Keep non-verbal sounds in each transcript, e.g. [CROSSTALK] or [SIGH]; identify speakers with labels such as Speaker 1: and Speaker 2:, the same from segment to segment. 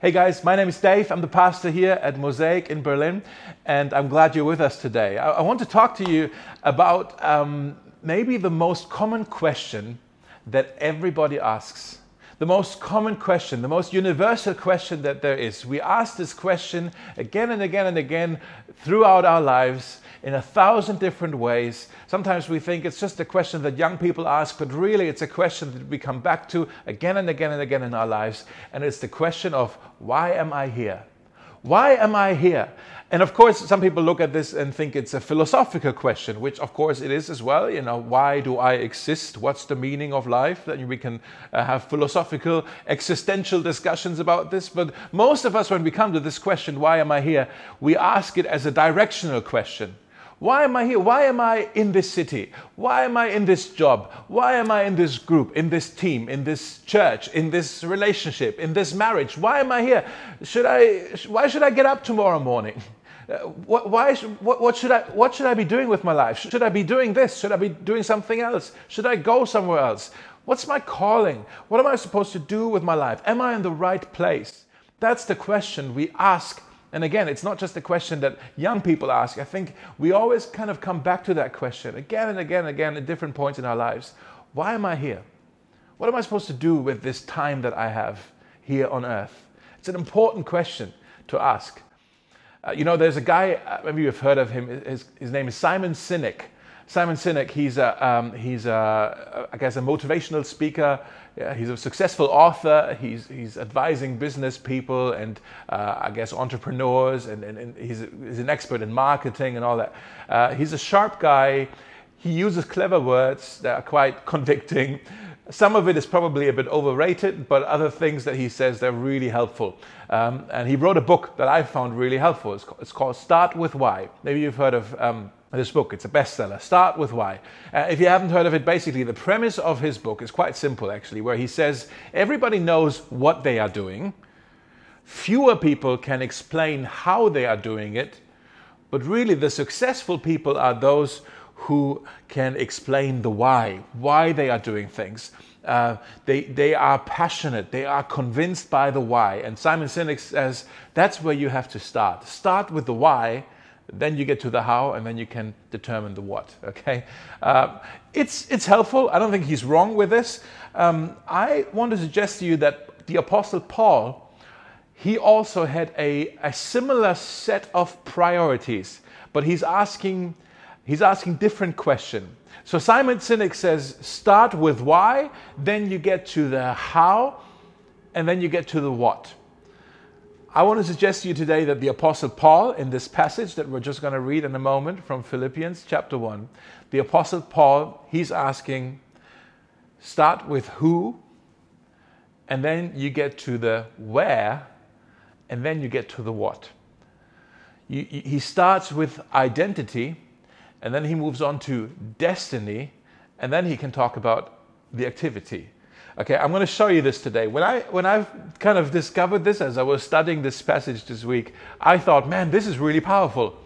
Speaker 1: Hey guys, my name is Dave. I'm the pastor here at Mosaic in Berlin, and I'm glad you're with us today. I, I want to talk to you about um, maybe the most common question that everybody asks. The most common question, the most universal question that there is. We ask this question again and again and again throughout our lives in a thousand different ways. Sometimes we think it's just a question that young people ask, but really it's a question that we come back to again and again and again in our lives. And it's the question of why am I here? Why am I here? And of course, some people look at this and think it's a philosophical question, which of course it is as well. You know, why do I exist? What's the meaning of life? Then we can uh, have philosophical, existential discussions about this. But most of us, when we come to this question, why am I here? We ask it as a directional question. Why am I here? Why am I in this city? Why am I in this job? Why am I in this group, in this team, in this church, in this relationship, in this marriage? Why am I here? Should I, why should I get up tomorrow morning? [LAUGHS] Uh, what, why, what, what, should I, what should I be doing with my life? Should I be doing this? Should I be doing something else? Should I go somewhere else? What's my calling? What am I supposed to do with my life? Am I in the right place? That's the question we ask and again, it's not just a question that young people ask. I think we always kind of come back to that question again and again and again at different points in our lives. Why am I here? What am I supposed to do with this time that I have here on earth? It's an important question to ask. Uh, you know, there's a guy, uh, maybe you've heard of him, his, his name is Simon Sinek. Simon Sinek, he's a, um, he's a, I guess, a motivational speaker. Yeah, he's a successful author. He's, he's advising business people and uh, I guess entrepreneurs, and, and, and he's, he's, an expert in marketing and all that. Uh, he's a sharp guy. He uses clever words that are quite [LAUGHS] convicting. Some of it is probably a bit overrated, but other things that he says they're really helpful. Um, and he wrote a book that I found really helpful. It's, it's called Start with Why. Maybe you've heard of um, this book. It's a bestseller. Start with why. Uh, if you haven't heard of it, basically, the premise of his book is quite simple, actually, where he says everybody knows what they are doing. Fewer people can explain how they are doing it, but really the successful people are those who can explain the why, why they are doing things. Uh, they, they are passionate, they are convinced by the why. And Simon Sinek says that's where you have to start. Start with the why then you get to the how, and then you can determine the what. [LAUGHS] Okay, uh, it's it's helpful. I don't think he's wrong with this. Um, I want to suggest to you that the Apostle Paul, he also had a, a similar set of priorities, but he's asking he's asking different question. So Simon Sinek says, start with why, then you get to the how, and then you get to the what. I want to suggest to you today that the Apostle Paul, in this passage that we're just going to read in a moment from Philippians chapter 1, the Apostle Paul, he's asking, start with who, and then you get to the where, and then you get to the what. You, he starts with identity, and then he moves on to destiny, and then he can talk about the activity. Okay, I'm going to show you this today. When I when I've kind of discovered this as I was studying this passage this week, I thought, man, this is really powerful.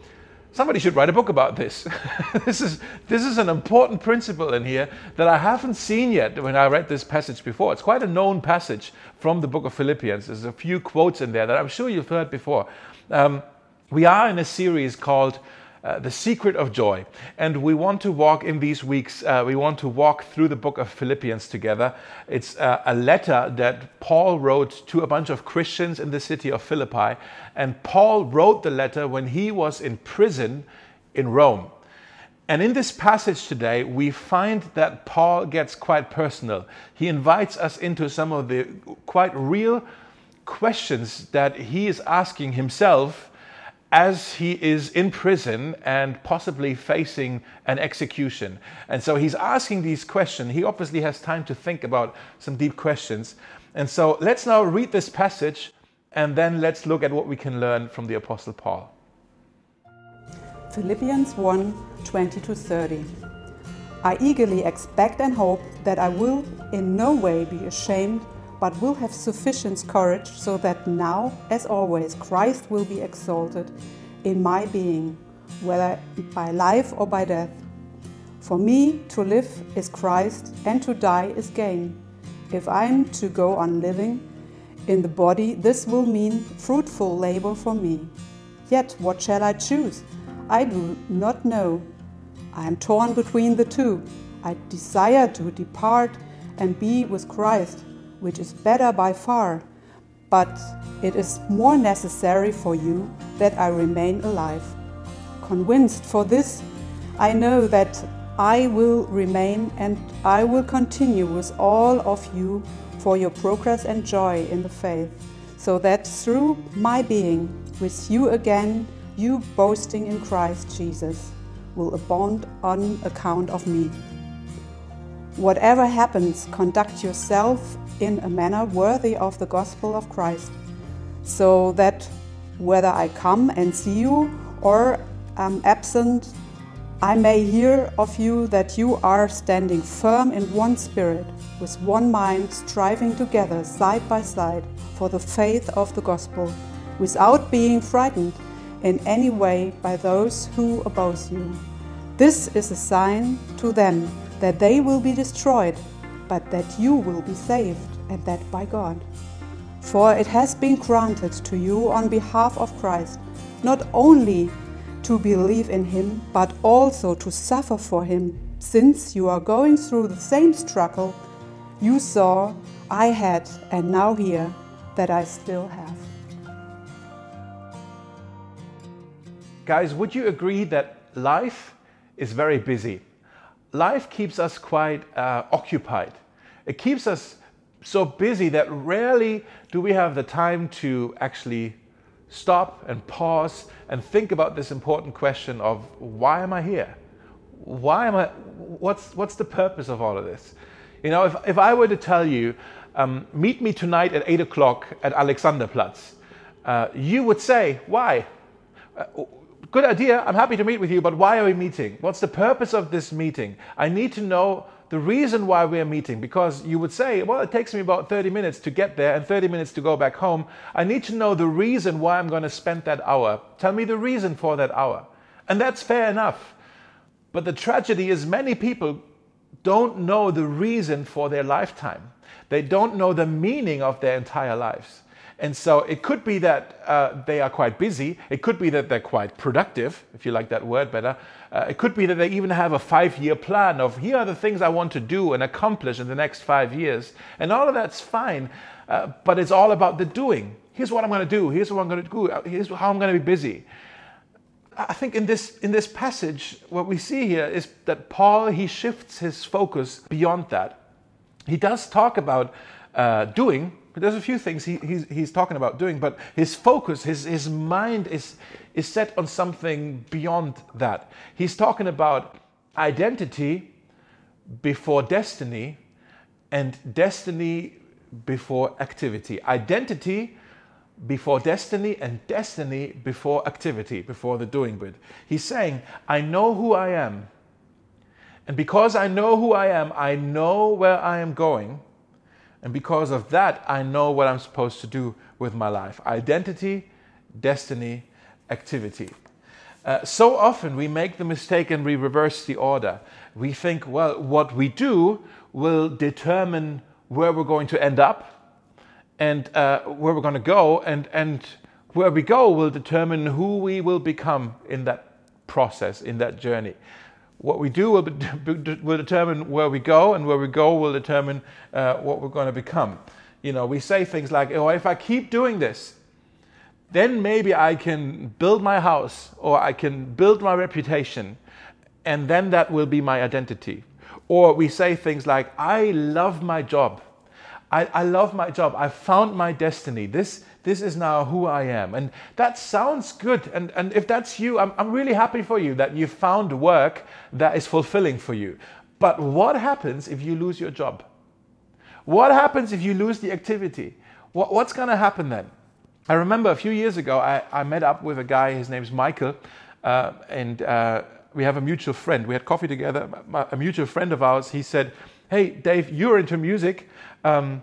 Speaker 1: Somebody should write a book about this. [LAUGHS] this is this is an important principle in here that I haven't seen yet when I read this passage before. It's quite a known passage from the book of Philippians. There's a few quotes in there that I'm sure you've heard before. Um, we are in a series called uh, the secret of joy. And we want to walk in these weeks, uh, we want to walk through the book of Philippians together. It's uh, a letter that Paul wrote to a bunch of Christians in the city of Philippi. And Paul wrote the letter when he was in prison in Rome. And in this passage today, we find that Paul gets quite personal. He invites us into some of the quite real questions that he is asking himself as he is in prison and possibly facing an execution. And so he's asking these questions. He obviously has time to think about some deep questions. And so let's now read this passage and then let's look at what we can learn from the Apostle Paul.
Speaker 2: Philippians 1 20 to 30. I eagerly expect and hope that I will in no way be ashamed but will have sufficient courage so that now, as always, Christ will be exalted in my being, whether by life or by death. For me, to live is Christ, and to die is gain. If I'm to go on living, In the body, this will mean fruitful labor for me. Yet, what shall I choose? I do not know. I am torn between the two. I desire to depart and be with Christ, which is better by far. But it is more necessary for you that I remain alive. Convinced for this, I know that I will remain and I will continue with all of you for your progress and joy in the faith, so that through my being with you again, you boasting in Christ Jesus will abound on account of me. Whatever happens, conduct yourself in a manner worthy of the gospel of Christ, so that whether I come and see you or am absent, I may hear of you that you are standing firm in one spirit, with one mind, striving together side by side for the faith of the gospel, without being frightened in any way by those who oppose you. This is a sign to them that they will be destroyed, but that you will be saved, and that by God. For it has been granted to you on behalf of Christ not only to believe in him, but also to suffer for him, since you are going through the same struggle you saw I had and now hear that I still have.
Speaker 1: Guys, would you agree that life is very busy? life keeps us quite uh, occupied. It keeps us so busy that rarely do we have the time to actually stop and pause and think about this important question of why am I here? Why am I? What's what's the purpose of all of this? You know, if if I were to tell you, um, meet me tonight at eight o'clock at Alexanderplatz, uh, you would say, why? Uh, good idea. I'm happy to meet with you, but why are we meeting? What's the purpose of this meeting? I need to know the reason why we're meeting because you would say, well, it takes me about 30 minutes to get there and 30 minutes to go back home. I need to know the reason why I'm going to spend that hour. Tell me the reason for that hour. And that's fair enough. But the tragedy is many people don't know the reason for their lifetime. They don't know the meaning of their entire lives. And so it could be that uh, they are quite busy. It could be that they're quite productive, if you like that word better. Uh, it could be that they even have a five year plan of here are the things I want to do and accomplish in the next five years. And all of that's fine, uh, but it's all about the doing. Here's what I'm going to do. Here's what I'm going to do. Here's how I'm going to be busy. I think in this in this passage, what we see here is that Paul he shifts his focus beyond that. He does talk about uh, doing, there's a few things he, he's, he's talking about doing, but his focus, his, his mind is, is set on something beyond that. He's talking about identity before destiny and destiny before activity. Identity before destiny and destiny before activity, before the doing bit. He's saying, I know who I am. And because I know who I am, I know where I am going. And because of that, I know what I'm supposed to do with my life identity, destiny, activity. Uh, so often we make the mistake and we reverse the order. We think, well, what we do will determine where we're going to end up and uh, where we're going to go, and, and where we go will determine who we will become in that process, in that journey what we do will, will determine where we go, and where we go will determine uh, what we're going to become. You know, we say things like, oh, if I keep doing this, then maybe I can build my house or I can build my reputation, and then that will be my identity. Or we say things like, I love my job. I, I love my job. I found my destiny. This, this is now who I am. And that sounds good. And, and if that's you, I'm, I'm really happy for you that you found work that is fulfilling for you. But what happens if you lose your job? What happens if you lose the activity? What, what's going to happen then? I remember a few years ago, I, I met up with a guy, his name's Michael, uh, and uh, we have a mutual friend. We had coffee together. A mutual friend of ours, he said, Hey, Dave, you're into music. Um,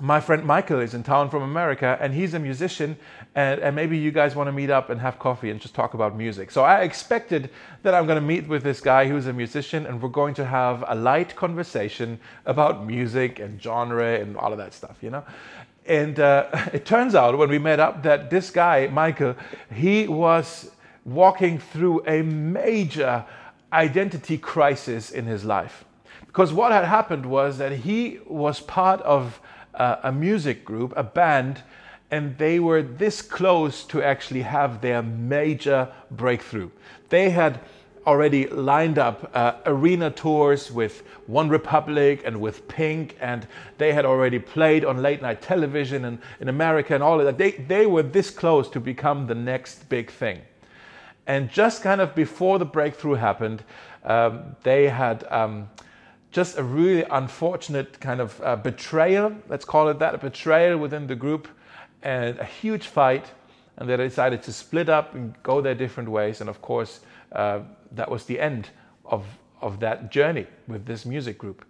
Speaker 1: my friend Michael is in town from America and he's a musician, and, and, maybe you guys want to meet up and have coffee and just talk about music. So I expected that I'm going to meet with this guy who's a musician and we're going to have a light conversation about music and genre and all of that stuff, you know? And uh, [LAUGHS] it turns out when we met up that this guy, Michael, he was walking through a major identity crisis in his life. Because what had happened was that he was part of uh, a music group, a band, and they were this close to actually have their major breakthrough. They had already lined up uh, arena tours with One Republic and with Pink, and they had already played on late night television and in America and all of that. They, they were this close to become the next big thing. And just kind of before the breakthrough happened, um, they had um, just a really unfortunate kind of uh, betrayal, let's call it that, a betrayal within the group, and a huge fight. And they decided to split up and go their different ways. And of course, uh, that was the end of, of that journey with this music group.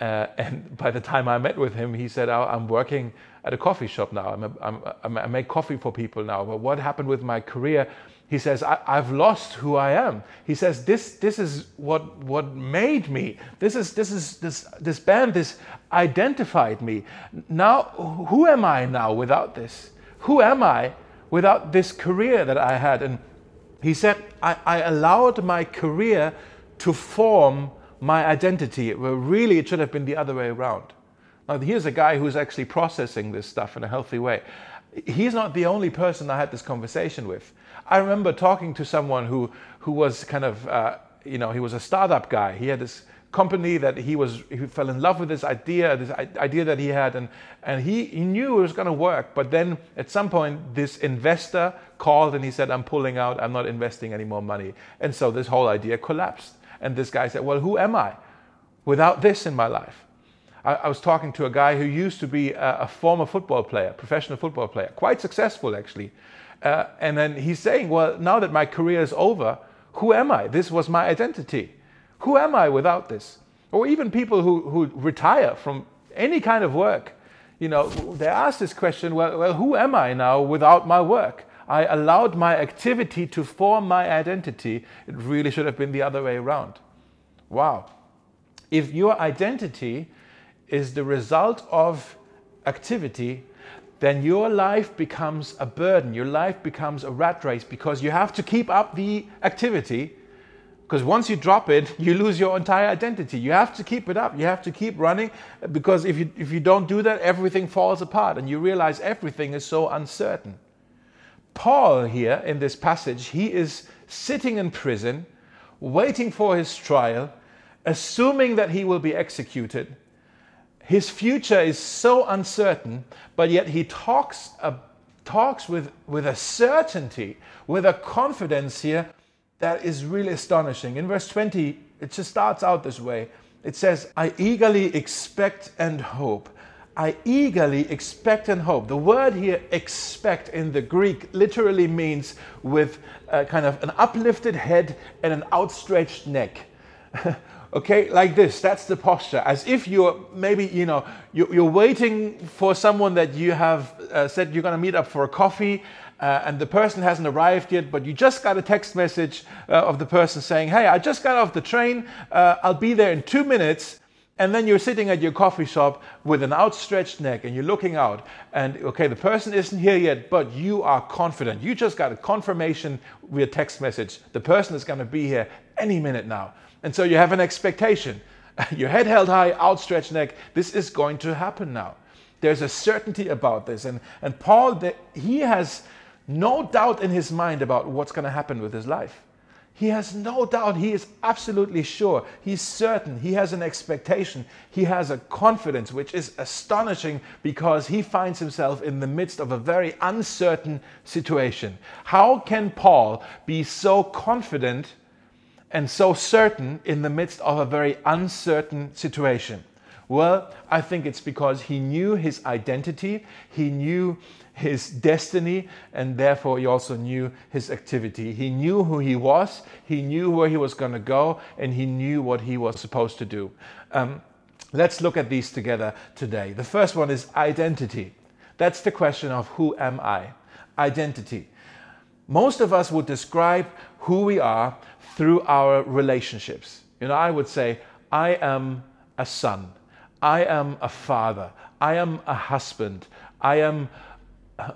Speaker 1: Uh, [LAUGHS] and by the time I met with him, he said, oh, I'm working at a coffee shop now. I'm a, I'm, I'm, i make coffee for people now. But what happened with my career? He says, I, have lost who I am. He says, this, this is what, what made me. This, is, this, is, this, this band, this identified me. Now, who am I now without this? Who am I without this career that I had? And he said, I, I allowed my career to form my identity. Well, really, it should have been the other way around. Now, here's a guy who's actually processing this stuff in a healthy way. He's not the only person I had this conversation with. I remember talking to someone who, who was kind of, uh, you know, he was a startup guy. He had this company that he was he fell in love with this idea this idea that he had and and he, he knew it was going to work. But then at some point this investor called and he said i'm pulling out. I'm not investing any more money. And so this whole idea collapsed. And this guy said well who am i without this in my life? I, I was talking to a guy who used to be a, a former football player professional football player quite successful actually uh, and then he's saying well now that my career is over who am i this was my identity who am I without this? Or even people who, who retire from any kind of work. You know, they ask this question well, well, who am I now without my work? I allowed my activity to form my identity. It really should have been the other way around. Wow. If your identity is the result of activity, then your life becomes a burden. Your life becomes a rat race because you have to keep up the activity because once you drop it, [LAUGHS] you lose your entire identity. You have to keep it up. You have to keep running uh, because if you, if you don't do that, everything falls apart and you realize everything is so uncertain. Paul, here in this passage, he is sitting in prison, waiting for his trial, assuming that he will be executed. His future is so uncertain, but yet he talks, uh, talks with, with a certainty, with a confidence here that is really astonishing. In verse 20, it just starts out this way. It says, I eagerly expect and hope. I eagerly expect and hope. The word here, expect, in the Greek literally means with kind of an uplifted head and an outstretched neck. [LAUGHS] okay, like this. That's the posture. As if you're maybe, you know, you're, waiting for someone that you have uh, said you're going to meet up for a coffee uh, and the person hasn't arrived yet, but you just got a text message uh, of the person saying, Hey, I just got off the train, uh, I'll be there in two minutes. And then you're sitting at your coffee shop with an outstretched neck and you're looking out, and okay, the person isn't here yet, but you are confident. You just got a confirmation via text message. The person is going to be here any minute now. And so you have an expectation. [LAUGHS] your head held high, outstretched neck. This is going to happen now. There's a certainty about this. And, and Paul, he has no doubt in his mind about what's going to happen with his life. He has no doubt. He is absolutely sure. He's certain. He has an expectation. He has a confidence, which is astonishing because he finds himself in the midst of a very uncertain situation. How can Paul be so confident and so certain in the midst of a very uncertain situation? Well, I think it's because he knew his identity, he knew his destiny, and therefore he also knew his activity. He knew who he was, he knew where he was going to go, and he knew what he was supposed to do. Um, let's look at these together today. The first one is identity. That's the question of who am I? Identity. Most of us would describe who we are through our relationships. You know, I would say, I am a son. I am a father. I am a husband. I am,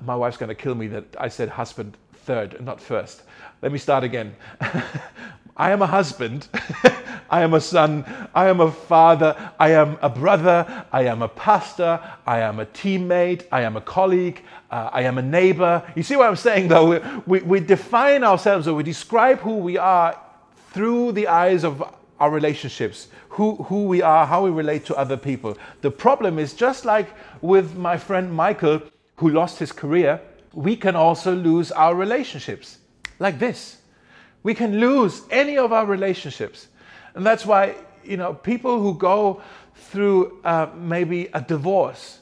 Speaker 1: my wife's going to kill me that I said husband third, not first. Let me start again. [LAUGHS] I am a husband. [LAUGHS] I am a son. I am a father. I am a brother. I am a pastor. I am a teammate. I am a colleague. Uh, I am a neighbor. You see what I'm saying, though? We, we, we define ourselves or we describe who we are through the eyes of our relationships, who, who we are, how we relate to other people. The problem is just like with my friend Michael, who lost his career, we can also lose our relationships like this. We can lose any of our relationships. And that's why, you know, people who go through uh, maybe a divorce,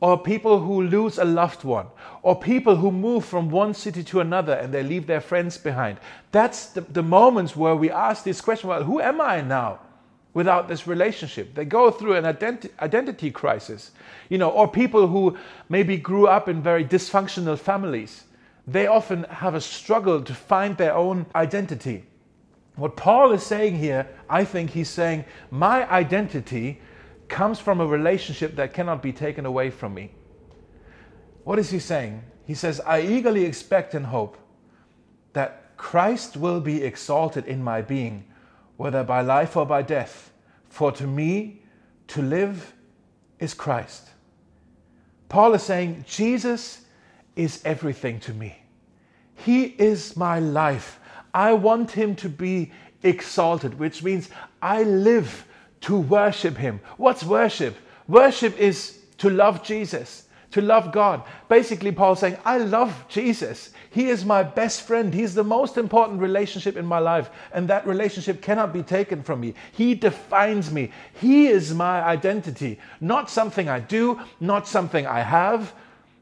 Speaker 1: or people who lose a loved one, or people who move from one city to another and they leave their friends behind. That's the, the moments where we ask this question well, who am I now? Without this relationship. They go through an identi- identity crisis, you know, or people who maybe grew up in very dysfunctional families. They often have a struggle to find their own identity. What Paul is saying here, I think he's saying, my identity comes from a relationship that cannot be taken away from me. What is he saying? He says, I eagerly expect and hope that Christ will be exalted in my being, whether by life or by death. For to me, to live is Christ. Paul is saying, Jesus is everything to me. He is my life. I want him to be exalted, which means I live to worship him. What's worship? Worship is to love Jesus, to love God. Basically, Paul's saying, I love Jesus. He is my best friend. He's the most important relationship in my life, and that relationship cannot be taken from me. He defines me. He is my identity, not something I do, not something I have,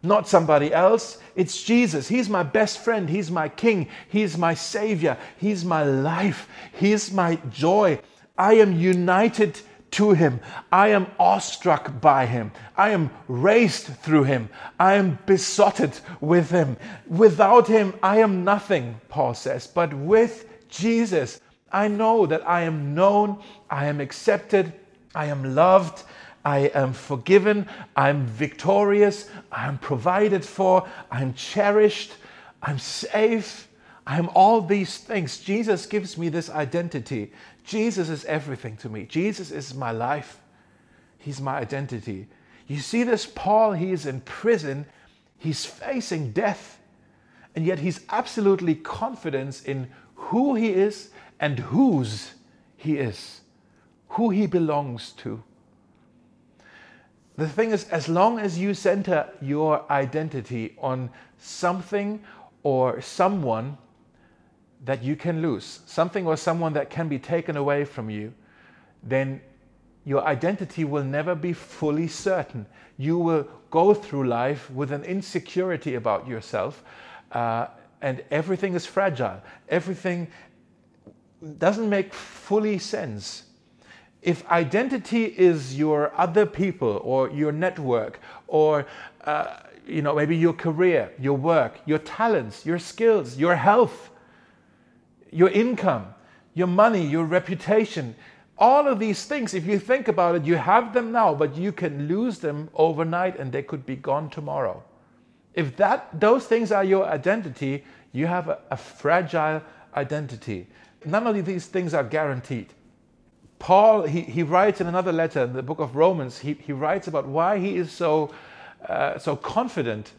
Speaker 1: not somebody else. It's Jesus. He's my best friend. He's my king. He's my savior. He's my life. He's my joy. I am united to him. I am awestruck by him. I am raised through him. I am besotted with him. Without him, I am nothing, Paul says. But with Jesus, I know that I am known, I am accepted, I am loved, I am forgiven, I'm victorious, I'm provided for, I'm cherished, I'm safe, I'm all these things. Jesus gives me this identity. Jesus is everything to me. Jesus is my life. He's my identity. You see this Paul, he is in prison, he's facing death, and yet he's absolutely confident in who he is and whose he is, who he belongs to. The thing is, as long as you center your identity on something or someone that you can lose, something or someone that can be taken away from you, then your identity will never be fully certain. You will go through life with an insecurity about yourself, uh, and everything is fragile. Everything doesn't make fully sense if identity is your other people or your network or uh, you know maybe your career your work your talents your skills your health your income your money your reputation all of these things if you think about it you have them now but you can lose them overnight and they could be gone tomorrow. If that those things are your identity you have a, a fragile identity. None of these things are guaranteed. Paul, he, he writes in another letter in the book of Romans, he, he writes about why he is so, uh, so confident,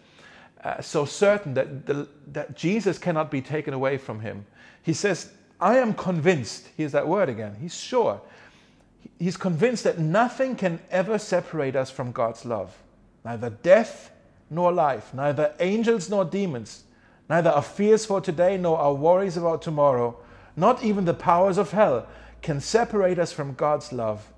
Speaker 1: uh, so certain that, the, that Jesus cannot be taken away from him. He says, I am convinced, here's that word again, he's sure. He's convinced that nothing can ever separate us from God's love. Neither death nor life, neither angels nor demons, neither our fears for today nor our worries about tomorrow, not even the powers of hell can separate us from God's love.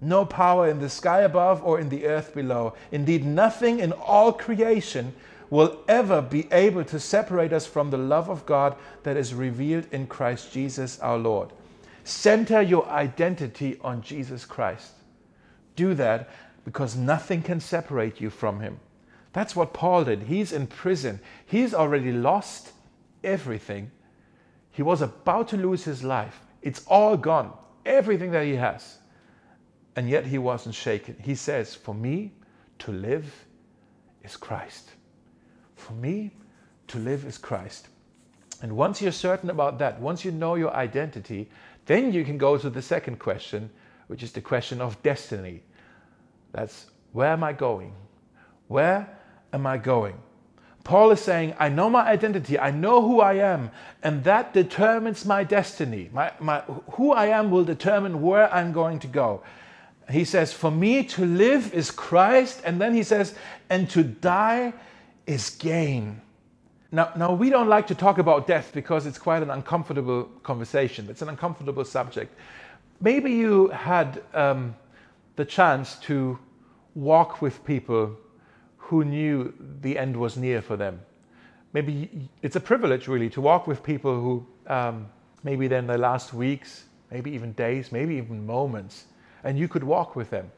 Speaker 1: No power in the sky above or in the earth below. Indeed, nothing in all creation will ever be able to separate us from the love of God that is revealed in Christ Jesus our Lord. Center your identity on Jesus Christ. Do that because nothing can separate you from Him. That's what Paul did. He's in prison, he's already lost everything. He was about to lose his life. It's all gone, everything that he has. And yet he wasn't shaken. He says, For me to live is Christ. For me, to live is Christ. And once you're certain about that, once you know your identity, then you can go to the second question, which is the question of destiny. That's where am I going? Where am I going? Paul is saying, I know my identity, I know who I am, and that determines my destiny. My, my, who I am will determine where I'm going to go. He says, For me to live is Christ, and then he says, and to die is gain. Now, now, we don't like to talk about death because it's quite an uncomfortable conversation. It's an uncomfortable subject. Maybe you had um, the chance to walk with people who knew the end was near for them. Maybe it's a privilege, really, to walk with people who um, maybe then the last weeks, maybe even days, maybe even moments, and you could walk with them.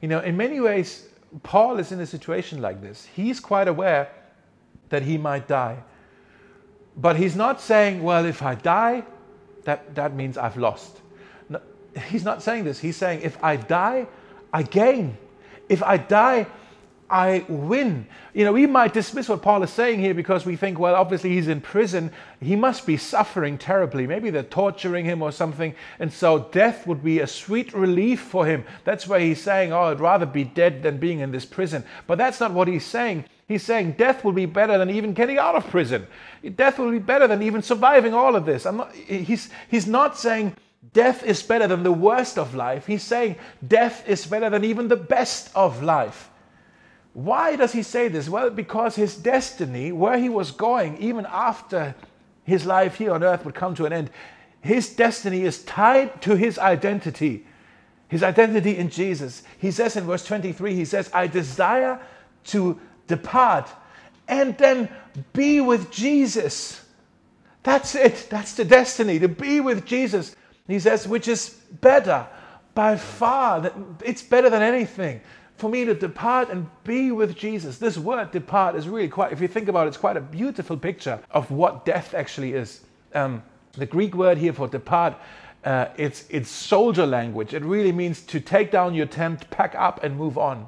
Speaker 1: You know, in many ways, Paul is in a situation like this. He's quite aware that he might die. But he's not saying, well, if I die, that, that means I've lost. No, he's not saying this. He's saying, if I die, I gain. If I die, I win. You know, we might dismiss what Paul is saying here because we think, well, obviously he's in prison. He must be suffering terribly. Maybe they're torturing him or something. And so death would be a sweet relief for him. That's why he's saying, oh, I'd rather be dead than being in this prison. But that's not what he's saying. He's saying death will be better than even getting out of prison. Death will be better than even surviving all of this. Not, he's, he's not saying death is better than the worst of life. He's saying death is better than even the best of life. Why does he say this? Well, because his destiny, where he was going, even after his life here on earth would come to an end, his destiny is tied to his identity, his identity in Jesus. He says in verse 23, he says, I desire to depart and then be with Jesus. That's it. That's the destiny, to be with Jesus. He says, which is better by far. It's better than anything for me to depart and be with Jesus. This word depart is really quite, if you think about it, it's quite a beautiful picture of what death actually is. Um, the Greek word here for depart, uh, it's, it's soldier language. It really means to take down your tent, pack up, and move on.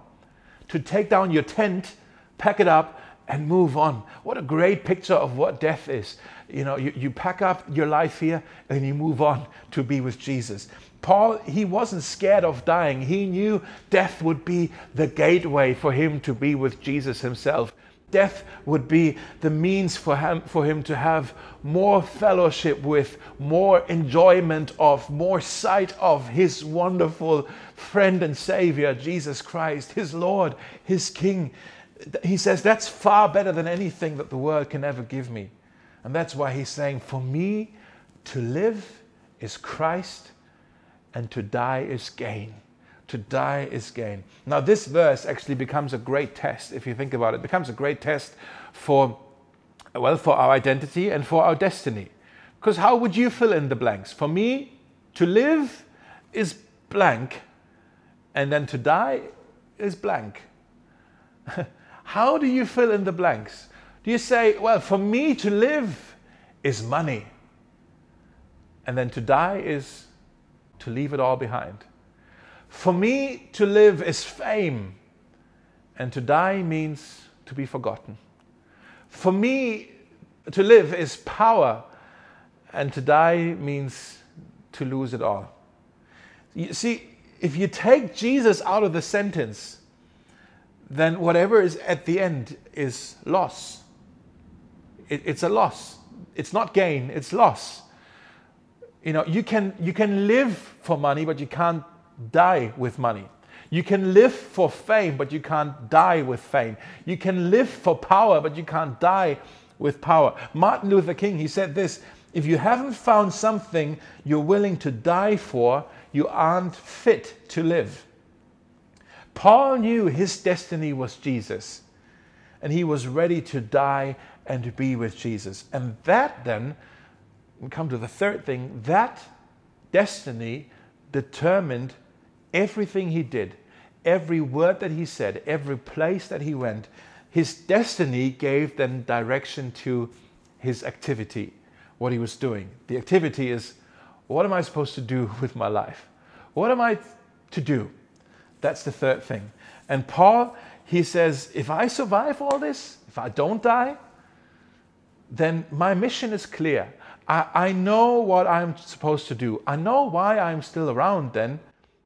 Speaker 1: To take down your tent, pack it up, and move on. What a great picture of what death is. You know, you, you pack up your life here and you move on to be with Jesus. Paul, he wasn't scared of dying. He knew death would be the gateway for him to be with Jesus himself. Death would be the means for him, for him to have more fellowship with, more enjoyment of, more sight of his wonderful friend and Savior, Jesus Christ, his Lord, his King. He says, That's far better than anything that the world can ever give me. And that's why he's saying, For me to live is Christ and to die is gain. To die is gain. Now, this verse actually becomes a great test, if you think about it. it becomes a great test for, well, for our identity and for our destiny. Because how would you fill in the blanks? For me, to live is blank, and then to die is blank. [LAUGHS] how do you fill in the blanks? Do you say, well, for me to live is money, and then to die is to leave it all behind. For me, to live is fame, and to die means to be forgotten. For me, to live is power, and to die means to lose it all. You see, if you take Jesus out of the sentence, then whatever is at the end is loss. It, it's a loss. It's not gain, it's loss. You know, you can, you can live for money, but you can't die with money. You can live for fame, but you can't die with fame. You can live for power, but you can't die with power. Martin Luther King, he said this if you haven't found something you're willing to die for, you aren't fit to live. Paul knew his destiny was Jesus, and he was ready to die and be with Jesus. And that then we come to the third thing that destiny determined everything he did, every word that he said, every place that he went. His destiny gave then direction to his activity, what he was doing. The activity is what am I supposed to do [LAUGHS] with my life? What am I to do? That's the third thing. And Paul, he says, if I survive all this, if I don't die, then my mission is clear. I, I know what I'm supposed to do. I know why I'm still around then.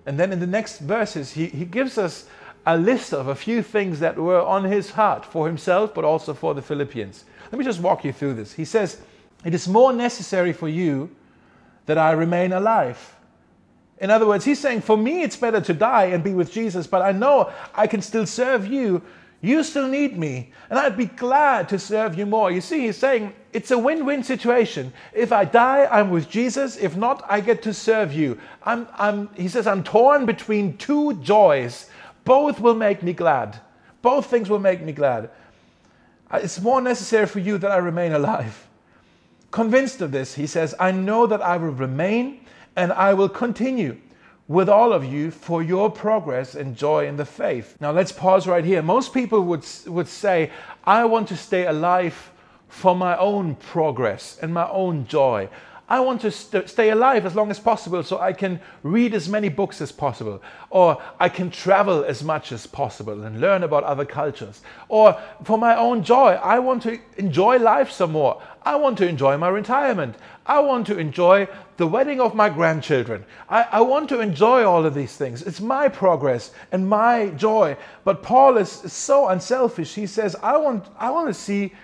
Speaker 1: And then in the next verses, he, he gives us a list of a few things that were on his heart for himself, but also for the Philippians. Let me just walk you through this. He says, It is more necessary for you that I remain alive. In other words, he's saying, For me, it's better to die and be with Jesus, but I know I can still serve you. You still need me, and I'd be glad to serve you more. You see, he's saying it's a win win situation. If I die, I'm with Jesus. If not, I get to serve you. I'm, I'm, he says, I'm torn between two joys. Both will make me glad. Both things will make me glad. Uh, it's more necessary for you that I remain alive. Convinced of this, he says, I know that I will remain and I will continue with all of you for your progress and joy in the faith. Now let's pause right here. Most people would, would say, I want to stay alive for my own progress and my own joy. I want to st- stay alive as long as possible so I can read as many books as possible, or I can travel as much as possible and learn about other cultures. Or for my own joy, I want to enjoy life some more. I want to enjoy my retirement. I want to enjoy the wedding of my grandchildren. I, I want to enjoy all of these things. It's my progress and my joy. But Paul is so unselfish. He says, I want, I want to see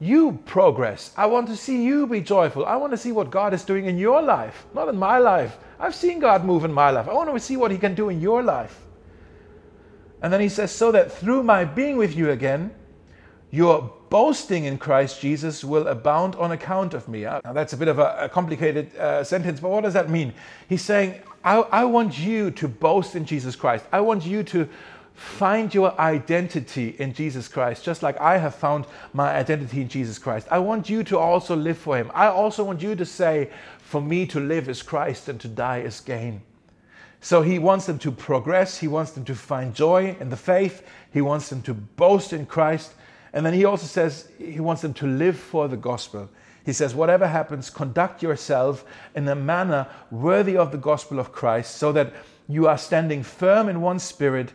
Speaker 1: you progress. I want to see you be joyful. I want to see what God is doing in your life, not in my life. I've seen God move in my life. I want to see what He can do in your life. And then He says, so that through my being with you again, your boasting in Christ Jesus will abound on account of me. Now, that's a bit of a, a complicated uh, sentence, but what does that mean? He's saying, I, I want you to boast in Jesus Christ. I want you to Find your identity in Jesus Christ, just like I have found my identity in Jesus Christ. I want you to also live for Him. I also want you to say, For me to live is Christ and to die is gain. So He wants them to progress. He wants them to find joy in the faith. He wants them to boast in Christ. And then He also says He wants them to live for the gospel. He says, Whatever happens, conduct yourself in a manner worthy of the gospel of Christ, so that you are standing firm in one spirit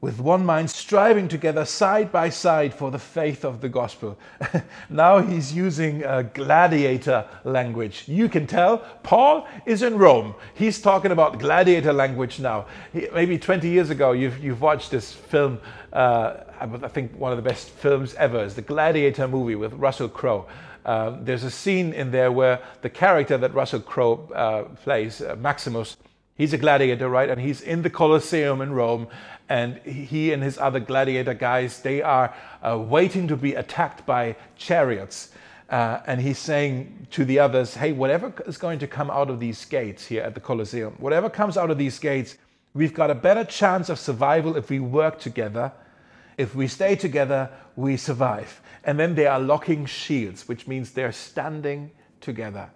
Speaker 1: with one mind, striving together side by side for the faith of the gospel. [LAUGHS] now he's using a gladiator language. You can tell Paul is in Rome. He's talking about gladiator language now. He, maybe 20 years ago, you've, you've watched this film. Uh, I think one of the best films ever is the Gladiator movie with Russell Crowe. Um, there's a scene in there where the character that Russell Crowe uh, plays, uh, Maximus, he's a gladiator, right? And he's in the Colosseum in Rome, and he and his other gladiator guys they are uh, waiting to be attacked by chariots uh, and he's saying to the others hey whatever is going to come out of these gates here at the colosseum whatever comes out of these gates we've got a better chance of survival if we work together if we stay together we survive and then they are locking shields which means they're standing together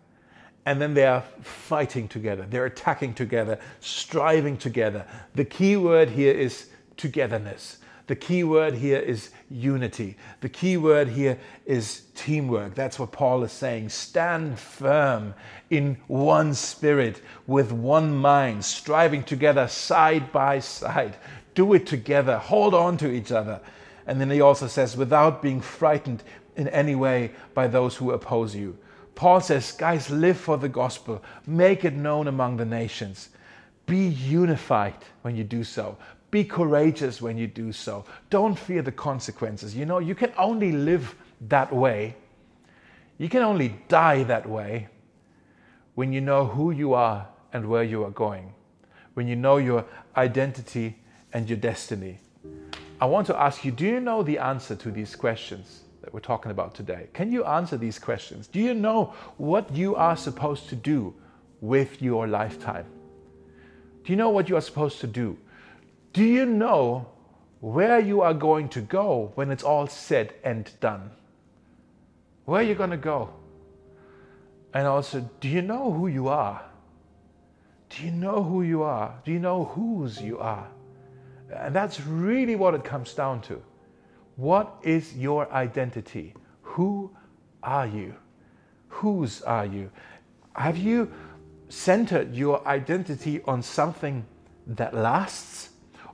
Speaker 1: and then they are fighting together, they're attacking together, striving together. The key word here is togetherness. The key word here is unity. The key word here is teamwork. That's what Paul is saying. Stand firm in one spirit, with one mind, striving together side by side. Do it together. Hold on to each other. And then he also says, without being frightened in any way by those who oppose you. Paul says, guys, live for the gospel, make it known among the nations. Be unified when you do so. Be courageous when you do so. Don't fear the consequences. You know, you can only live that way. You can only die that way when you know who you are and where you are going, when you know your identity and your destiny. I want to ask you do you know the answer to these questions? that we're talking about today. Can you answer these questions? Do you know what you are supposed to do with your lifetime? Do you know what you are supposed to do? Do you know where you are going to go when it's all said and done? Where are you going to go? And also, do you know who you are? Do you know who you are? Do you know whose you are? And that's really what it comes down to. What is your identity? Who are you? Whose are you? Have you centered your identity on something that lasts?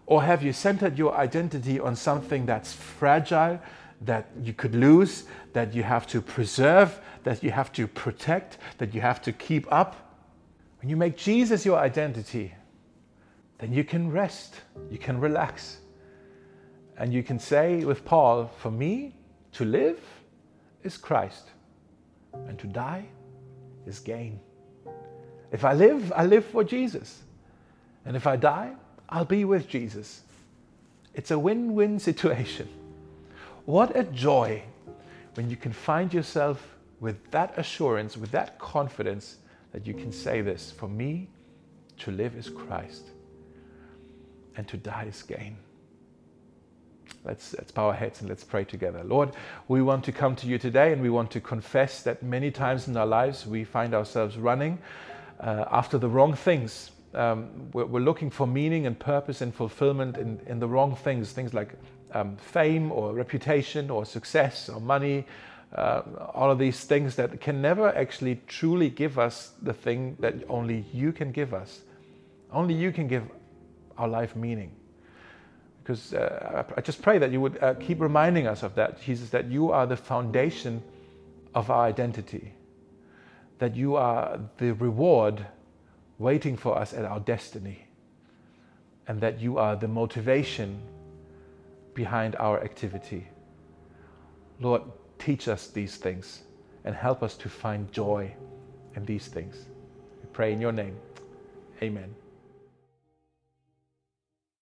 Speaker 1: Or have you centered your identity on something that's fragile, that you could lose, that you have to preserve, that you have to protect, that you have to keep up? When you make Jesus your identity, then you can rest, you can relax. And you can say with Paul, For me, to live is Christ, and to die is gain. If I live, I live for Jesus. And if I die, I'll be with Jesus. It's a win win [LAUGHS] situation. What a joy when you can find yourself with that assurance, with that confidence that you can say this For me, to live is Christ, and to die is gain. Let's, let's bow our heads and let's pray together. Lord, we want to come to you today and we want to confess that many times in our lives we find ourselves running uh, after the wrong things. Um, we're, we're, looking for meaning and purpose and fulfillment in, in the wrong things, things like um, fame or reputation or success or money, uh, all of these things that can never actually truly give us the thing that only you can give us. Only you can give our life meaning. Because uh, I just pray that you would uh, keep reminding us of that, Jesus, that you are the foundation of our identity, that you are the reward waiting for us at our destiny, and that you are the motivation behind our activity. Lord, teach us these things and help us to find joy in these things. We pray in your name. Amen.